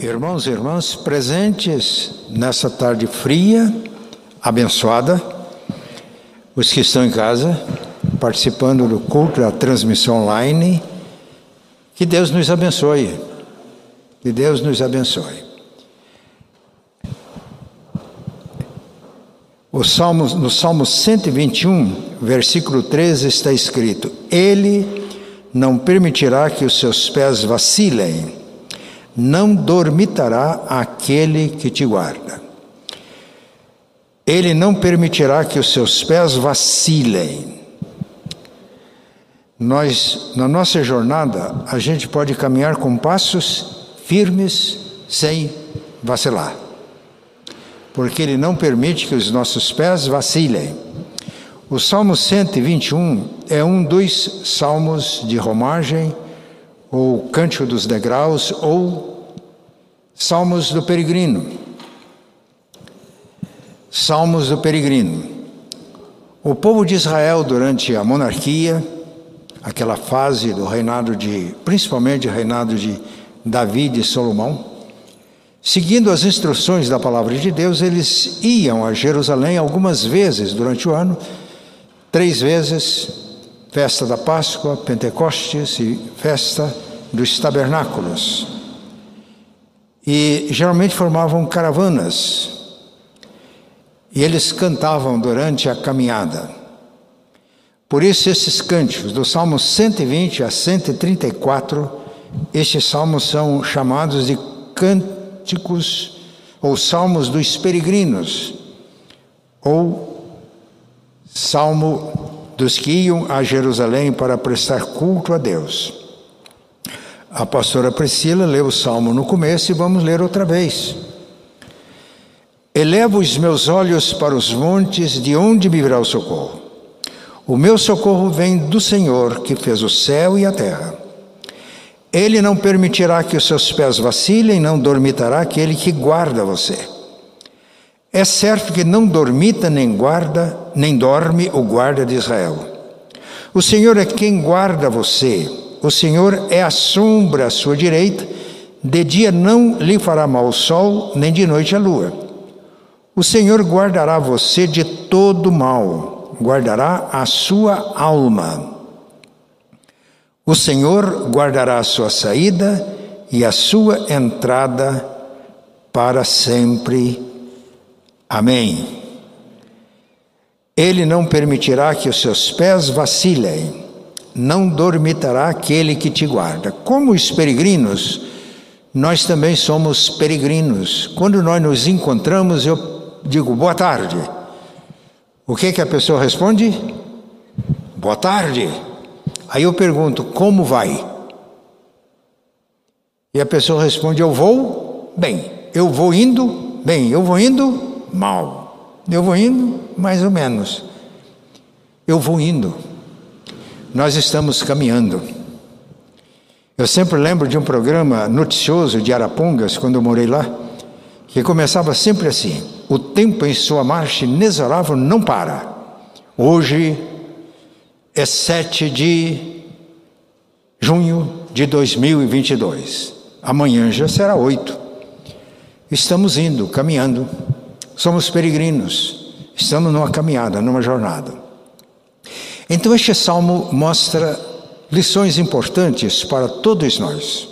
Irmãos e irmãs presentes nessa tarde fria, abençoada, os que estão em casa, participando do culto da transmissão online, que Deus nos abençoe. Que Deus nos abençoe. O Salmo, no Salmo 121, versículo 13, está escrito: Ele não permitirá que os seus pés vacilem não dormitará aquele que te guarda. Ele não permitirá que os seus pés vacilem. Nós, na nossa jornada, a gente pode caminhar com passos firmes sem vacilar. Porque Ele não permite que os nossos pés vacilem. O Salmo 121 é um dos salmos de romagem ou Cântico dos Degraus, ou Salmos do Peregrino. Salmos do Peregrino. O povo de Israel, durante a monarquia, aquela fase do reinado de, principalmente o reinado de Davi e Salomão, seguindo as instruções da palavra de Deus, eles iam a Jerusalém algumas vezes durante o ano, três vezes festa da Páscoa, Pentecostes e festa dos tabernáculos. E geralmente formavam caravanas. E eles cantavam durante a caminhada. Por isso, esses cânticos, do Salmo 120 a 134, estes salmos são chamados de cânticos ou salmos dos peregrinos, ou salmo dos que iam a Jerusalém para prestar culto a Deus. A pastora Priscila leu o salmo no começo e vamos ler outra vez. Elevo os meus olhos para os montes, de onde me virá o socorro? O meu socorro vem do Senhor, que fez o céu e a terra. Ele não permitirá que os seus pés vacilem, não dormitará aquele que guarda você. É certo que não dormita nem guarda, nem dorme o guarda de Israel. O Senhor é quem guarda você. O Senhor é a sombra à sua direita. De dia não lhe fará mal o sol, nem de noite a lua. O Senhor guardará você de todo mal, guardará a sua alma. O Senhor guardará a sua saída e a sua entrada para sempre. Amém. Ele não permitirá que os seus pés vacilem, não dormitará aquele que te guarda. Como os peregrinos, nós também somos peregrinos. Quando nós nos encontramos, eu digo boa tarde. O que que a pessoa responde? Boa tarde. Aí eu pergunto: como vai? E a pessoa responde: eu vou bem. Eu vou indo bem. Eu vou indo mal. Eu vou indo, mais ou menos. Eu vou indo. Nós estamos caminhando. Eu sempre lembro de um programa noticioso de Arapongas, quando eu morei lá, que começava sempre assim: o tempo em sua marcha inexorável não para. Hoje é 7 de junho de 2022. Amanhã já será 8. Estamos indo, caminhando. Somos peregrinos, estamos numa caminhada, numa jornada. Então, este salmo mostra lições importantes para todos nós.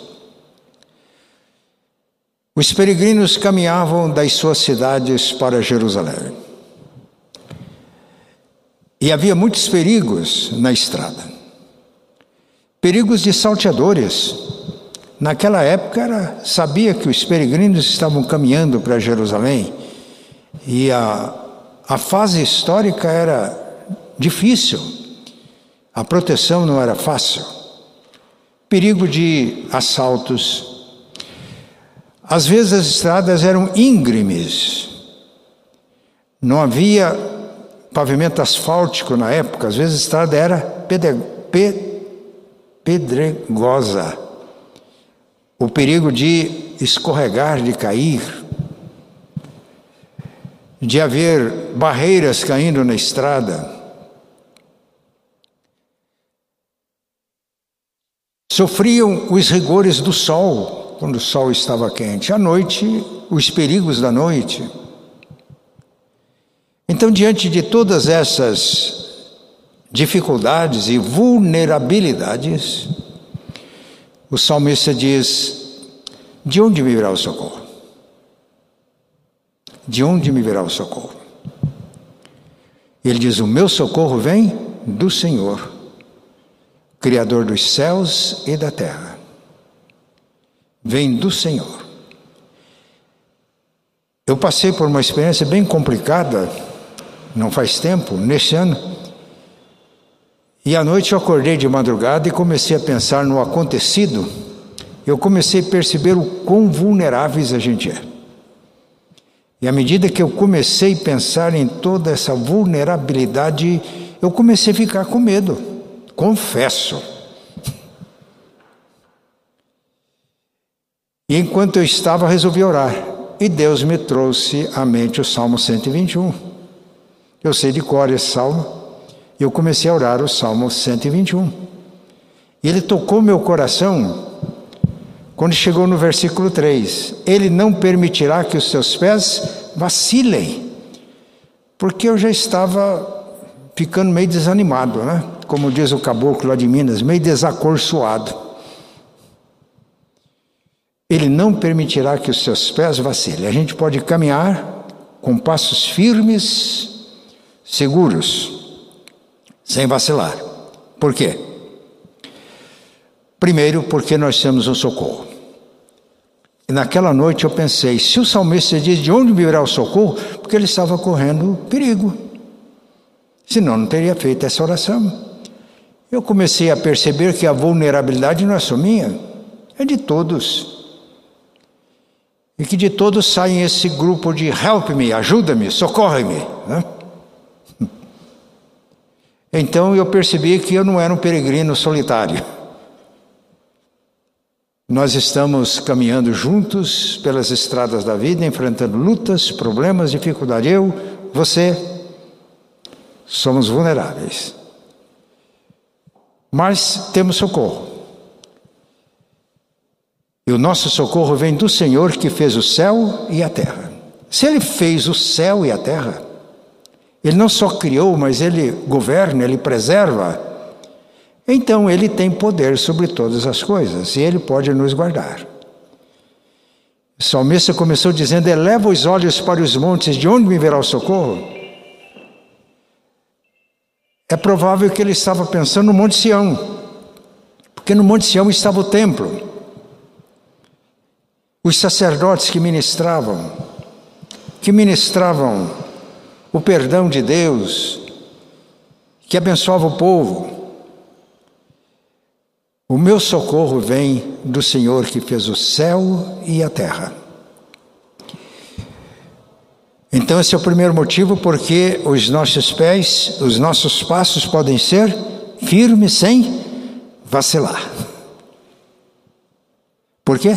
Os peregrinos caminhavam das suas cidades para Jerusalém. E havia muitos perigos na estrada. Perigos de salteadores. Naquela época era, sabia que os peregrinos estavam caminhando para Jerusalém e a, a fase histórica era difícil, a proteção não era fácil, perigo de assaltos. Às vezes as estradas eram íngremes, não havia pavimento asfáltico na época, às vezes a estrada era pedregosa. O perigo de escorregar, de cair de haver barreiras caindo na estrada. Sofriam os rigores do sol. quando o sol estava quente. À noite, os perigos da noite. Então, diante de todas essas dificuldades e vulnerabilidades, o salmista diz: De onde virá o socorro? De onde me virá o socorro? Ele diz: O meu socorro vem do Senhor, Criador dos céus e da terra. Vem do Senhor. Eu passei por uma experiência bem complicada, não faz tempo, neste ano. E à noite eu acordei de madrugada e comecei a pensar no acontecido. Eu comecei a perceber o quão vulneráveis a gente é. E à medida que eu comecei a pensar em toda essa vulnerabilidade, eu comecei a ficar com medo. Confesso. E enquanto eu estava, resolvi orar. E Deus me trouxe à mente o Salmo 121. Eu sei de cor esse salmo. E eu comecei a orar o Salmo 121. E ele tocou meu coração quando chegou no versículo 3: Ele não permitirá que os seus pés vacilem, porque eu já estava ficando meio desanimado, né? Como diz o caboclo lá de Minas, meio desacorçoado. Ele não permitirá que os seus pés vacilem. A gente pode caminhar com passos firmes, seguros, sem vacilar. Por quê? Primeiro, porque nós temos um socorro. E naquela noite eu pensei: se o salmista diz de onde virá o socorro, porque ele estava correndo perigo. Senão não teria feito essa oração. Eu comecei a perceber que a vulnerabilidade não é só minha, é de todos. E que de todos saem esse grupo de help me, ajuda-me, socorre-me. Né? Então eu percebi que eu não era um peregrino solitário. Nós estamos caminhando juntos pelas estradas da vida, enfrentando lutas, problemas, dificuldades. Eu, você, somos vulneráveis. Mas temos socorro. E o nosso socorro vem do Senhor que fez o céu e a terra. Se Ele fez o céu e a terra, Ele não só criou, mas Ele governa, Ele preserva então ele tem poder sobre todas as coisas e ele pode nos guardar. O salmista começou dizendo: Eleva os olhos para os montes, de onde me virá o socorro? É provável que ele estava pensando no Monte Sião, porque no Monte Sião estava o templo, os sacerdotes que ministravam, que ministravam o perdão de Deus, que abençoava o povo. O meu socorro vem do Senhor que fez o céu e a terra. Então, esse é o primeiro motivo porque os nossos pés, os nossos passos podem ser firmes sem vacilar. Por quê?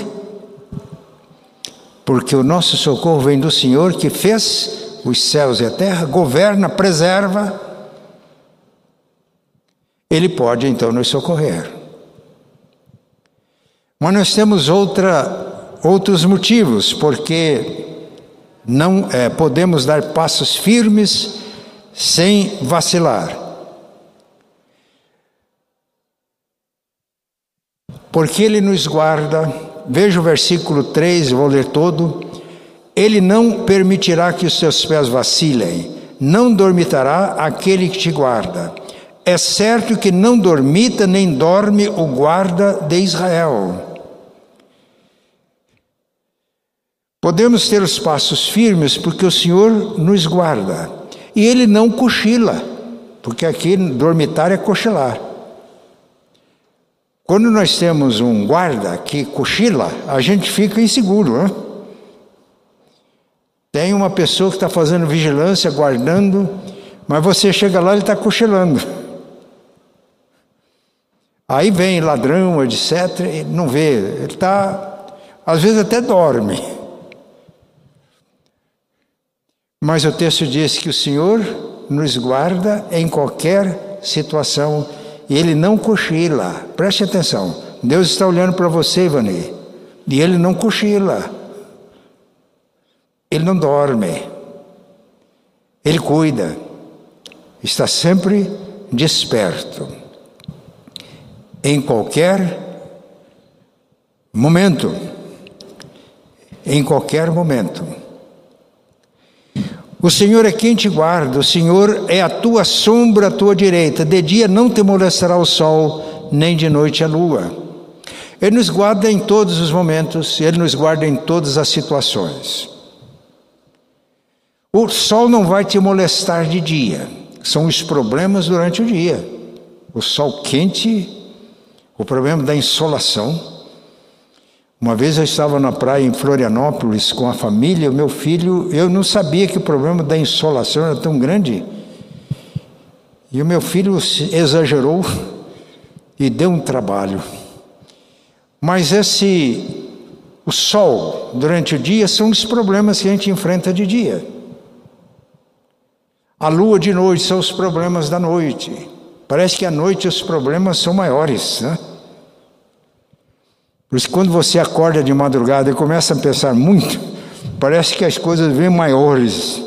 Porque o nosso socorro vem do Senhor que fez os céus e a terra, governa, preserva. Ele pode então nos socorrer. Mas nós temos outra, outros motivos, porque não é, podemos dar passos firmes sem vacilar. Porque Ele nos guarda, veja o versículo 3, vou ler todo. Ele não permitirá que os seus pés vacilem, não dormitará aquele que te guarda. É certo que não dormita nem dorme o guarda de Israel. Podemos ter os passos firmes porque o Senhor nos guarda. E Ele não cochila, porque aqui dormitário é cochilar. Quando nós temos um guarda que cochila, a gente fica inseguro, né? Tem uma pessoa que está fazendo vigilância, guardando, mas você chega lá e ele está cochilando. Aí vem ladrão, etc., não vê, ele está, às vezes até dorme. Mas o texto diz que o Senhor nos guarda em qualquer situação e Ele não cochila. Preste atenção. Deus está olhando para você, Ivani. E ele não cochila. Ele não dorme. Ele cuida. Está sempre desperto. Em qualquer momento. Em qualquer momento. O Senhor é quem te guarda, o Senhor é a tua sombra à tua direita. De dia não te molestará o sol, nem de noite a lua. Ele nos guarda em todos os momentos, ele nos guarda em todas as situações. O sol não vai te molestar de dia, são os problemas durante o dia. O sol quente, o problema da insolação. Uma vez eu estava na praia em Florianópolis com a família, o meu filho, eu não sabia que o problema da insolação era tão grande. E o meu filho exagerou e deu um trabalho. Mas esse o sol durante o dia são os problemas que a gente enfrenta de dia. A lua de noite são os problemas da noite. Parece que à noite os problemas são maiores, né? Por isso, quando você acorda de madrugada e começa a pensar muito, parece que as coisas vêm maiores.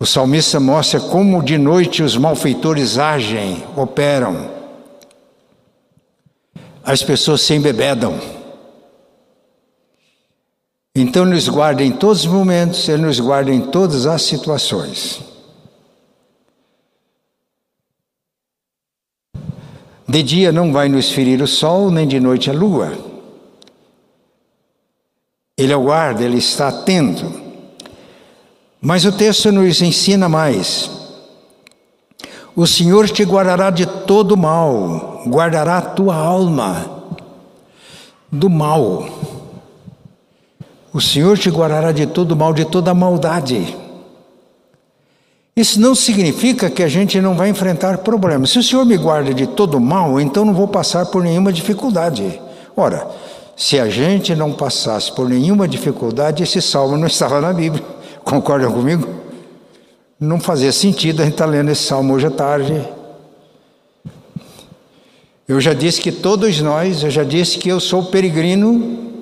O salmista mostra como de noite os malfeitores agem, operam. As pessoas se embebedam. Então, nos guarda em todos os momentos, Ele nos guarda em todas as situações. De dia não vai nos ferir o sol, nem de noite a lua. Ele é o guarda, ele está atento. Mas o texto nos ensina mais. O Senhor te guardará de todo mal, guardará a tua alma do mal. O Senhor te guardará de todo mal, de toda maldade. Isso não significa que a gente não vai enfrentar problemas. Se o Senhor me guarda de todo mal, então não vou passar por nenhuma dificuldade. Ora, se a gente não passasse por nenhuma dificuldade, esse salmo não estava na Bíblia. Concordam comigo? Não fazia sentido a gente estar lendo esse salmo hoje à tarde. Eu já disse que todos nós, eu já disse que eu sou peregrino,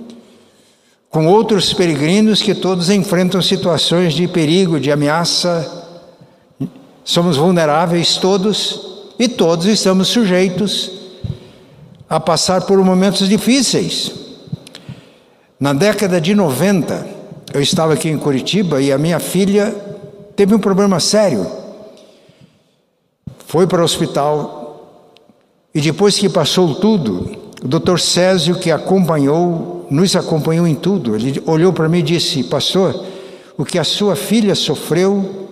com outros peregrinos que todos enfrentam situações de perigo, de ameaça. Somos vulneráveis todos e todos estamos sujeitos a passar por momentos difíceis. Na década de 90, eu estava aqui em Curitiba e a minha filha teve um problema sério. Foi para o hospital e depois que passou tudo, o doutor Césio, que acompanhou, nos acompanhou em tudo, ele olhou para mim e disse: Pastor, o que a sua filha sofreu,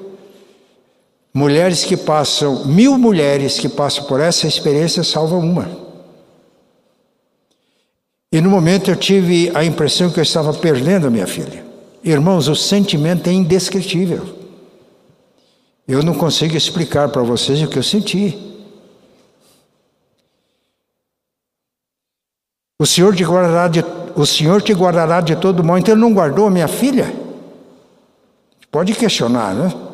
mulheres que passam, mil mulheres que passam por essa experiência salvam uma. E no momento eu tive a impressão que eu estava perdendo a minha filha. Irmãos, o sentimento é indescritível. Eu não consigo explicar para vocês o que eu senti. O Senhor te guardará de, o Senhor te guardará de todo mal. Então ele não guardou a minha filha? Pode questionar, né?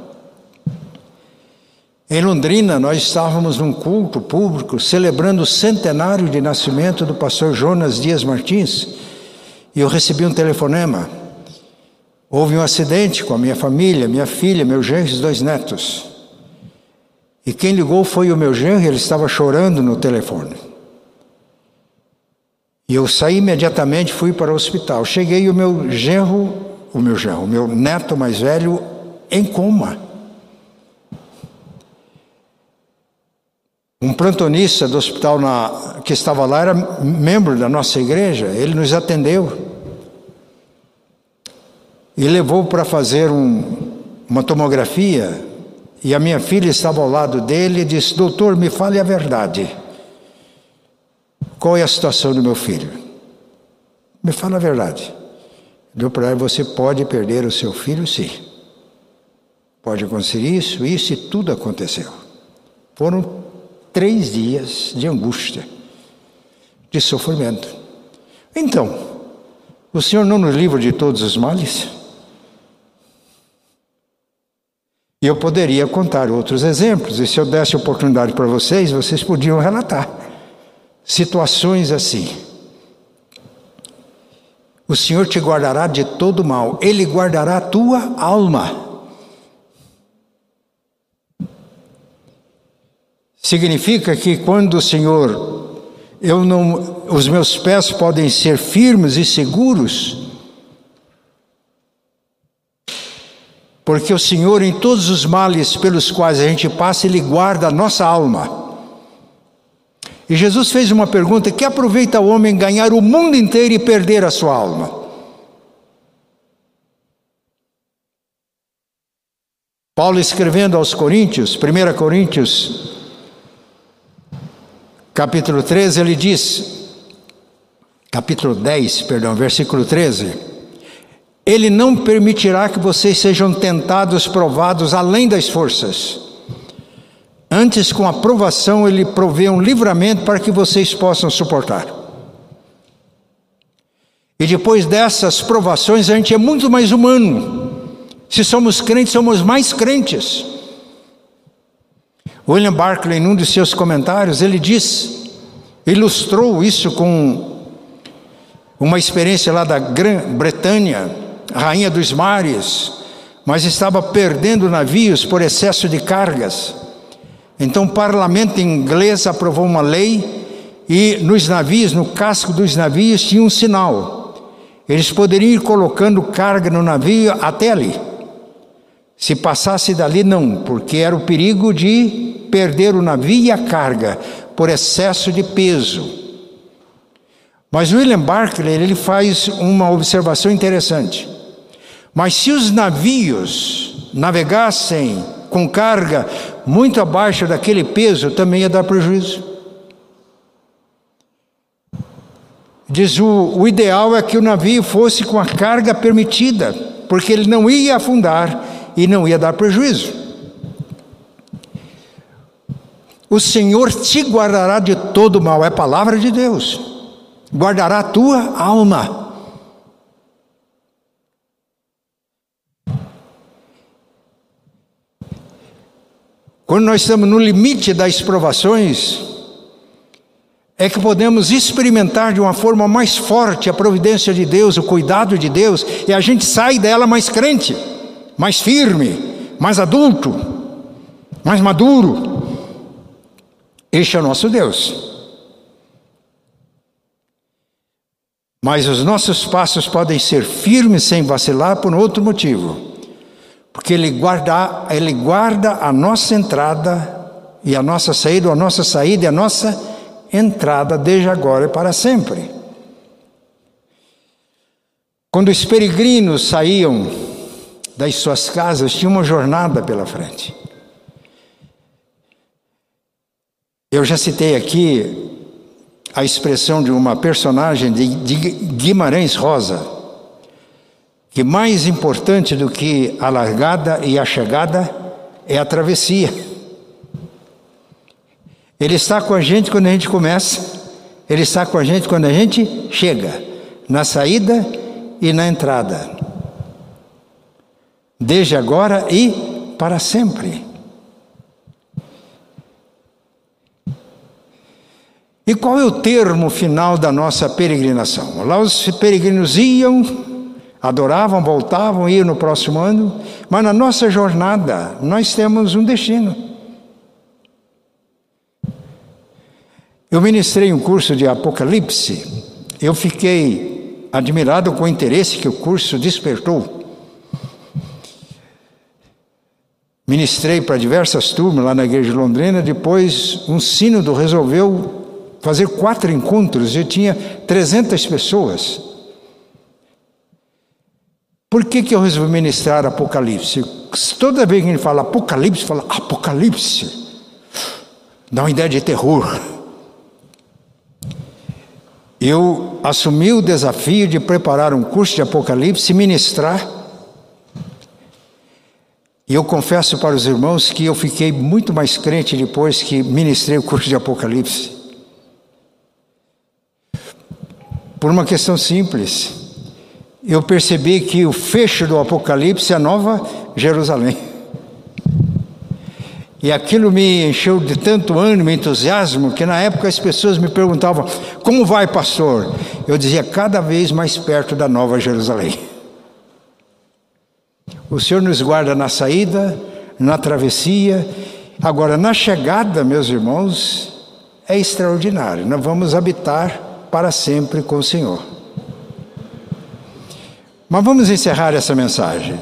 Em Londrina, nós estávamos num culto público celebrando o centenário de nascimento do pastor Jonas Dias Martins, e eu recebi um telefonema. Houve um acidente com a minha família, minha filha, meu genro e dois netos. E quem ligou foi o meu genro, ele estava chorando no telefone. E eu saí imediatamente, fui para o hospital. Cheguei e o meu genro, o meu genro, o meu neto mais velho, em coma. Um plantonista do hospital na, que estava lá era membro da nossa igreja, ele nos atendeu e levou para fazer um, uma tomografia. E a minha filha estava ao lado dele e disse: Doutor, me fale a verdade. Qual é a situação do meu filho? Me fala a verdade. Deu para ela: Você pode perder o seu filho, sim. Pode acontecer isso, isso e tudo aconteceu. Foram três dias de angústia, de sofrimento. Então, o Senhor não nos livra de todos os males? E eu poderia contar outros exemplos, e se eu desse oportunidade para vocês, vocês podiam relatar. situações assim. O Senhor te guardará de todo mal, Ele guardará a tua alma. Significa que quando o Senhor, eu não, os meus pés podem ser firmes e seguros, porque o Senhor, em todos os males pelos quais a gente passa, Ele guarda a nossa alma. E Jesus fez uma pergunta: que aproveita o homem ganhar o mundo inteiro e perder a sua alma? Paulo escrevendo aos Coríntios, 1 Coríntios capítulo 13, ele diz, capítulo 10, perdão, versículo 13: Ele não permitirá que vocês sejam tentados, provados além das forças. Antes, com aprovação, Ele provê um livramento para que vocês possam suportar. E depois dessas provações, a gente é muito mais humano. Se somos crentes, somos mais crentes. William Barclay, em um de seus comentários, ele diz, ilustrou isso com uma experiência lá da Grã-Bretanha, rainha dos mares, mas estava perdendo navios por excesso de cargas. Então o parlamento inglês aprovou uma lei e nos navios, no casco dos navios, tinha um sinal. Eles poderiam ir colocando carga no navio até ali. Se passasse dali, não, porque era o perigo de perder o navio e a carga por excesso de peso. Mas William Barclay ele faz uma observação interessante. Mas se os navios navegassem com carga muito abaixo daquele peso, também ia dar prejuízo. Diz o, o ideal é que o navio fosse com a carga permitida, porque ele não ia afundar e não ia dar prejuízo. O Senhor te guardará de todo mal, é palavra de Deus. Guardará a tua alma. Quando nós estamos no limite das provações, é que podemos experimentar de uma forma mais forte a providência de Deus, o cuidado de Deus, e a gente sai dela mais crente, mais firme, mais adulto, mais maduro. Este é o nosso Deus. Mas os nossos passos podem ser firmes sem vacilar por outro motivo. Porque Ele guarda, Ele guarda a nossa entrada e a nossa saída, a nossa saída e a nossa entrada desde agora e para sempre. Quando os peregrinos saíam das suas casas, tinha uma jornada pela frente. Eu já citei aqui a expressão de uma personagem de, Guimarães Rosa, que mais importante do que a largada e a chegada é a travessia. Ele está com a gente quando a gente começa, ele está com a gente quando a gente chega, na saída e na entrada. Desde agora e para sempre. E qual é o termo final da nossa peregrinação? Lá os peregrinos iam, adoravam, voltavam, iam no próximo ano, mas na nossa jornada nós temos um destino. Eu ministrei um curso de Apocalipse, eu fiquei admirado com o interesse que o curso despertou. Ministrei para diversas turmas lá na igreja de Londrina, depois um sínodo resolveu fazer quatro encontros, eu tinha 300 pessoas. Por que, que eu resolvi ministrar Apocalipse? Toda vez que gente fala Apocalipse, fala Apocalipse. Dá uma ideia de terror. Eu assumi o desafio de preparar um curso de Apocalipse e ministrar. E eu confesso para os irmãos que eu fiquei muito mais crente depois que ministrei o curso de Apocalipse. Por uma questão simples. Eu percebi que o fecho do Apocalipse é a nova Jerusalém. E aquilo me encheu de tanto ânimo e entusiasmo que na época as pessoas me perguntavam: Como vai, pastor? Eu dizia: Cada vez mais perto da Nova Jerusalém. O Senhor nos guarda na saída, na travessia. Agora, na chegada, meus irmãos, é extraordinário. Nós vamos habitar para sempre com o Senhor. Mas vamos encerrar essa mensagem.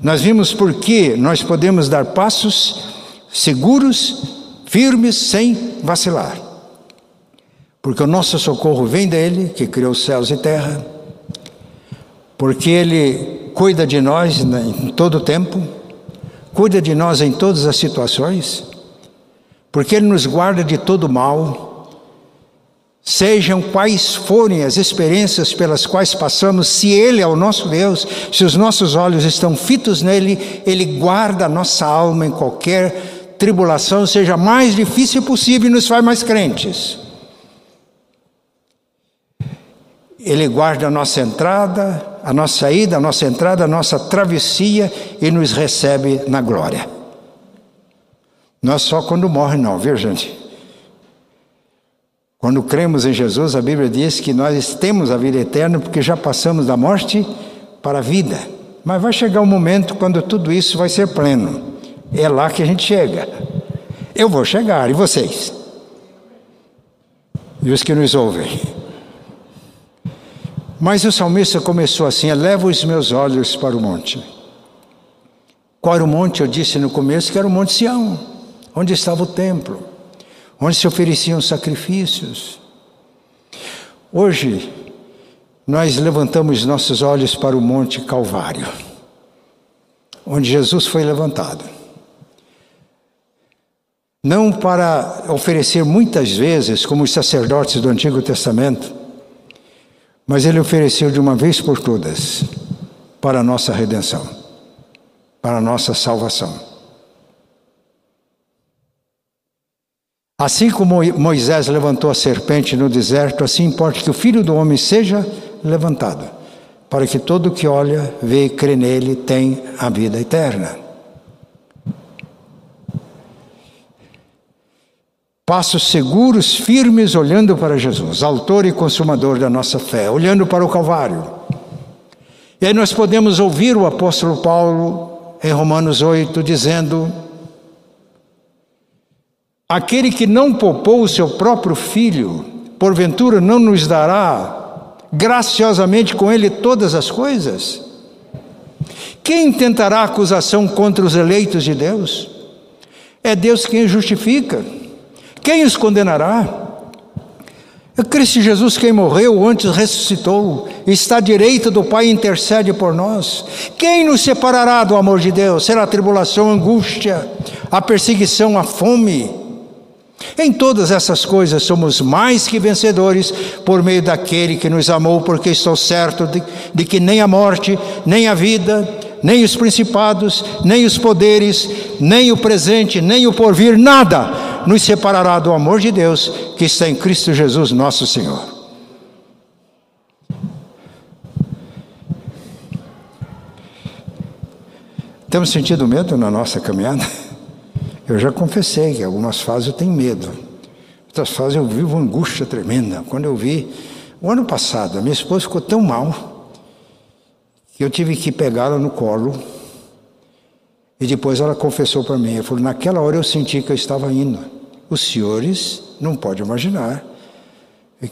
Nós vimos por que nós podemos dar passos seguros, firmes, sem vacilar. Porque o nosso socorro vem dele, que criou céus e terra, porque ele cuida de nós em todo o tempo, cuida de nós em todas as situações, porque ele nos guarda de todo mal. Sejam quais forem as experiências pelas quais passamos, se Ele é o nosso Deus, se os nossos olhos estão fitos nele, Ele guarda a nossa alma em qualquer tribulação seja mais difícil possível e nos faz mais crentes. Ele guarda a nossa entrada, a nossa saída, a nossa entrada, a nossa travessia e nos recebe na glória. Não é só quando morre, não, viu gente? Quando cremos em Jesus, a Bíblia diz que nós temos a vida eterna porque já passamos da morte para a vida. Mas vai chegar um momento quando tudo isso vai ser pleno. É lá que a gente chega. Eu vou chegar, e vocês? E os que nos ouvem. Mas o salmista começou assim: Eleva os meus olhos para o monte. Qual era o monte? Eu disse no começo que era o Monte Sião, onde estava o templo, onde se ofereciam sacrifícios. Hoje, nós levantamos nossos olhos para o Monte Calvário, onde Jesus foi levantado não para oferecer muitas vezes, como os sacerdotes do Antigo Testamento, mas ele ofereceu de uma vez por todas para a nossa redenção, para a nossa salvação. Assim como Moisés levantou a serpente no deserto, assim importa que o filho do homem seja levantado, para que todo que olha, vê e crê nele tem a vida eterna. Passos seguros, firmes, olhando para Jesus, autor e consumador da nossa fé, olhando para o Calvário. E aí nós podemos ouvir o apóstolo Paulo em Romanos 8 dizendo: Aquele que não poupou o seu próprio filho, porventura não nos dará graciosamente com ele todas as coisas? Quem tentará acusação contra os eleitos de Deus? É Deus quem justifica. Quem os condenará? É Cristo Jesus quem morreu, antes ressuscitou, está à direita do Pai e intercede por nós. Quem nos separará do amor de Deus? Será a tribulação, a angústia, a perseguição, a fome? Em todas essas coisas somos mais que vencedores por meio daquele que nos amou, porque estou certo de, de que nem a morte, nem a vida, nem os principados, nem os poderes, nem o presente, nem o porvir, nada nos separará do amor de Deus que está em Cristo Jesus, nosso Senhor. Temos sentido medo na nossa caminhada? Eu já confessei que algumas fases eu tenho medo, outras fases eu vivo angústia tremenda. Quando eu vi, o ano passado, a minha esposa ficou tão mal que eu tive que pegá-la no colo e depois ela confessou para mim, ela falou, naquela hora eu senti que eu estava indo. Os senhores não podem imaginar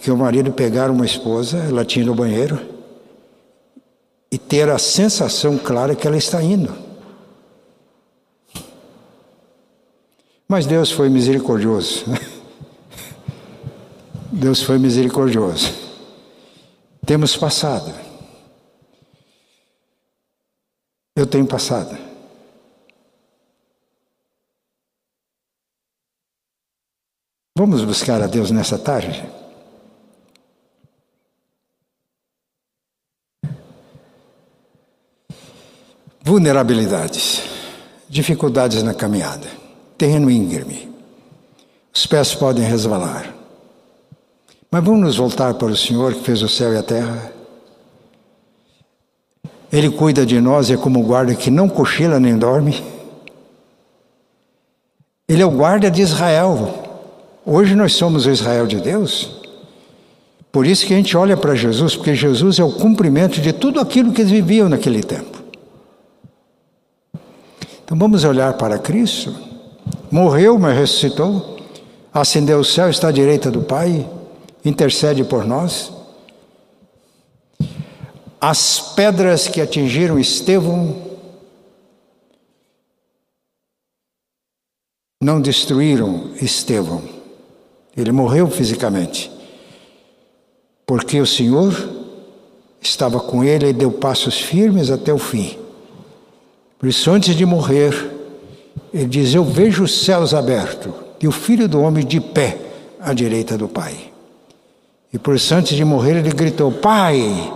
que o marido pegar uma esposa, ela tinha no banheiro, e ter a sensação clara que ela está indo. Mas Deus foi misericordioso. Deus foi misericordioso. Temos passado. Eu tenho passado. Vamos buscar a Deus nessa tarde? Vulnerabilidades, dificuldades na caminhada, terreno íngreme, os pés podem resvalar. Mas vamos nos voltar para o Senhor que fez o céu e a terra. Ele cuida de nós, é como guarda que não cochila nem dorme. Ele é o guarda de Israel. Hoje nós somos o Israel de Deus. Por isso que a gente olha para Jesus, porque Jesus é o cumprimento de tudo aquilo que eles viviam naquele tempo. Então vamos olhar para Cristo. Morreu, mas ressuscitou. Ascendeu o céu, está à direita do Pai, intercede por nós. As pedras que atingiram Estevão não destruíram Estevão. Ele morreu fisicamente porque o Senhor estava com ele e deu passos firmes até o fim. Por isso, antes de morrer, ele diz: Eu vejo os céus abertos e o filho do homem de pé à direita do Pai. E por isso, antes de morrer, ele gritou: Pai,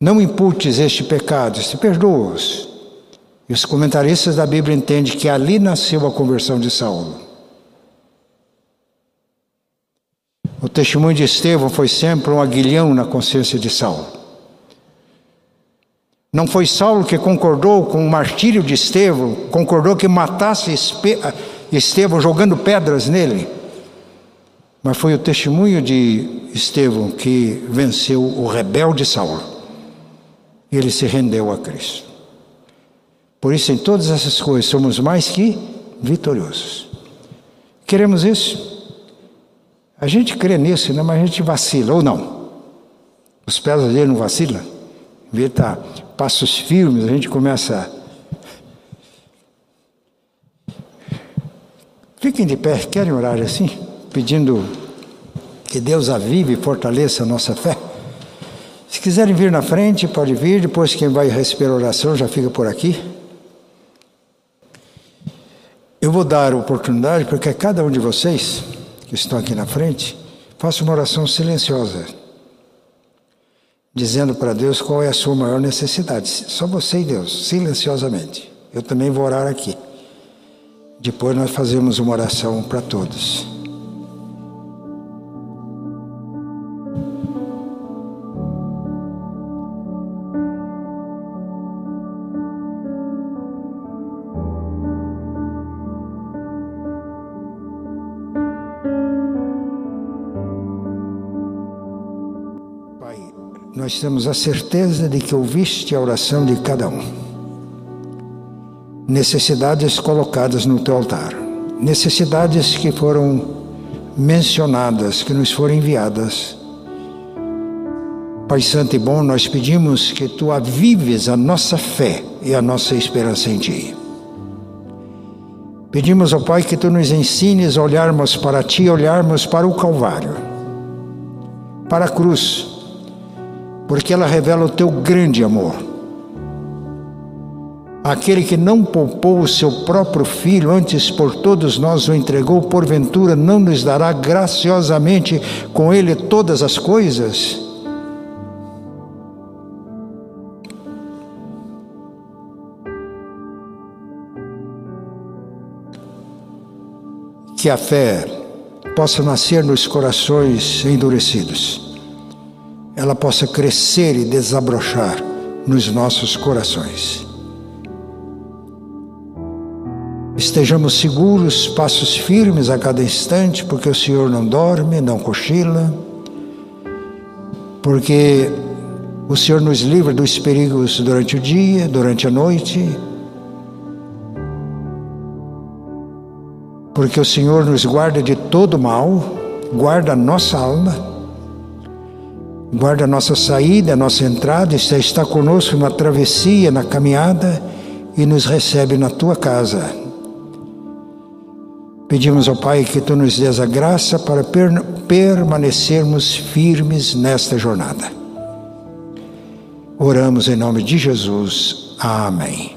não imputes este pecado, se perdoa-os. E os comentaristas da Bíblia entendem que ali nasceu a conversão de Saulo. O testemunho de Estevão foi sempre um aguilhão na consciência de Saulo. Não foi Saulo que concordou com o martírio de Estevão, concordou que matasse Estevão jogando pedras nele. Mas foi o testemunho de Estevão que venceu o rebelde Saulo. Ele se rendeu a Cristo. Por isso, em todas essas coisas, somos mais que vitoriosos. Queremos isso? A gente crê nisso, né? mas a gente vacila, ou não? Os pés dele não vacilam? De estar passos firmes, a gente começa. Fiquem de pé, querem orar assim? Pedindo que Deus avive e fortaleça a nossa fé. Se quiserem vir na frente, pode vir. Depois, quem vai receber a oração já fica por aqui. Eu vou dar oportunidade porque cada um de vocês que estão aqui na frente, faça uma oração silenciosa, dizendo para Deus qual é a sua maior necessidade. Só você e Deus, silenciosamente. Eu também vou orar aqui. Depois nós fazemos uma oração para todos. Nós temos a certeza de que ouviste a oração de cada um. Necessidades colocadas no teu altar, necessidades que foram mencionadas, que nos foram enviadas. Pai Santo e bom, nós pedimos que tu avives a nossa fé e a nossa esperança em ti. Pedimos ao Pai que tu nos ensines a olharmos para ti, olharmos para o Calvário, para a cruz porque ela revela o teu grande amor. Aquele que não poupou o seu próprio filho, antes por todos nós o entregou, porventura não nos dará graciosamente com ele todas as coisas? Que a fé possa nascer nos corações endurecidos ela possa crescer e desabrochar nos nossos corações. Estejamos seguros, passos firmes a cada instante, porque o Senhor não dorme, não cochila, porque o Senhor nos livra dos perigos durante o dia, durante a noite, porque o Senhor nos guarda de todo mal, guarda a nossa alma Guarda a nossa saída, a nossa entrada, está, conosco na travessia, na caminhada e nos recebe na tua casa. Pedimos ao Pai que tu nos dês a graça para per permanecermos firmes nesta jornada. Oramos em nome de Jesus. Amém.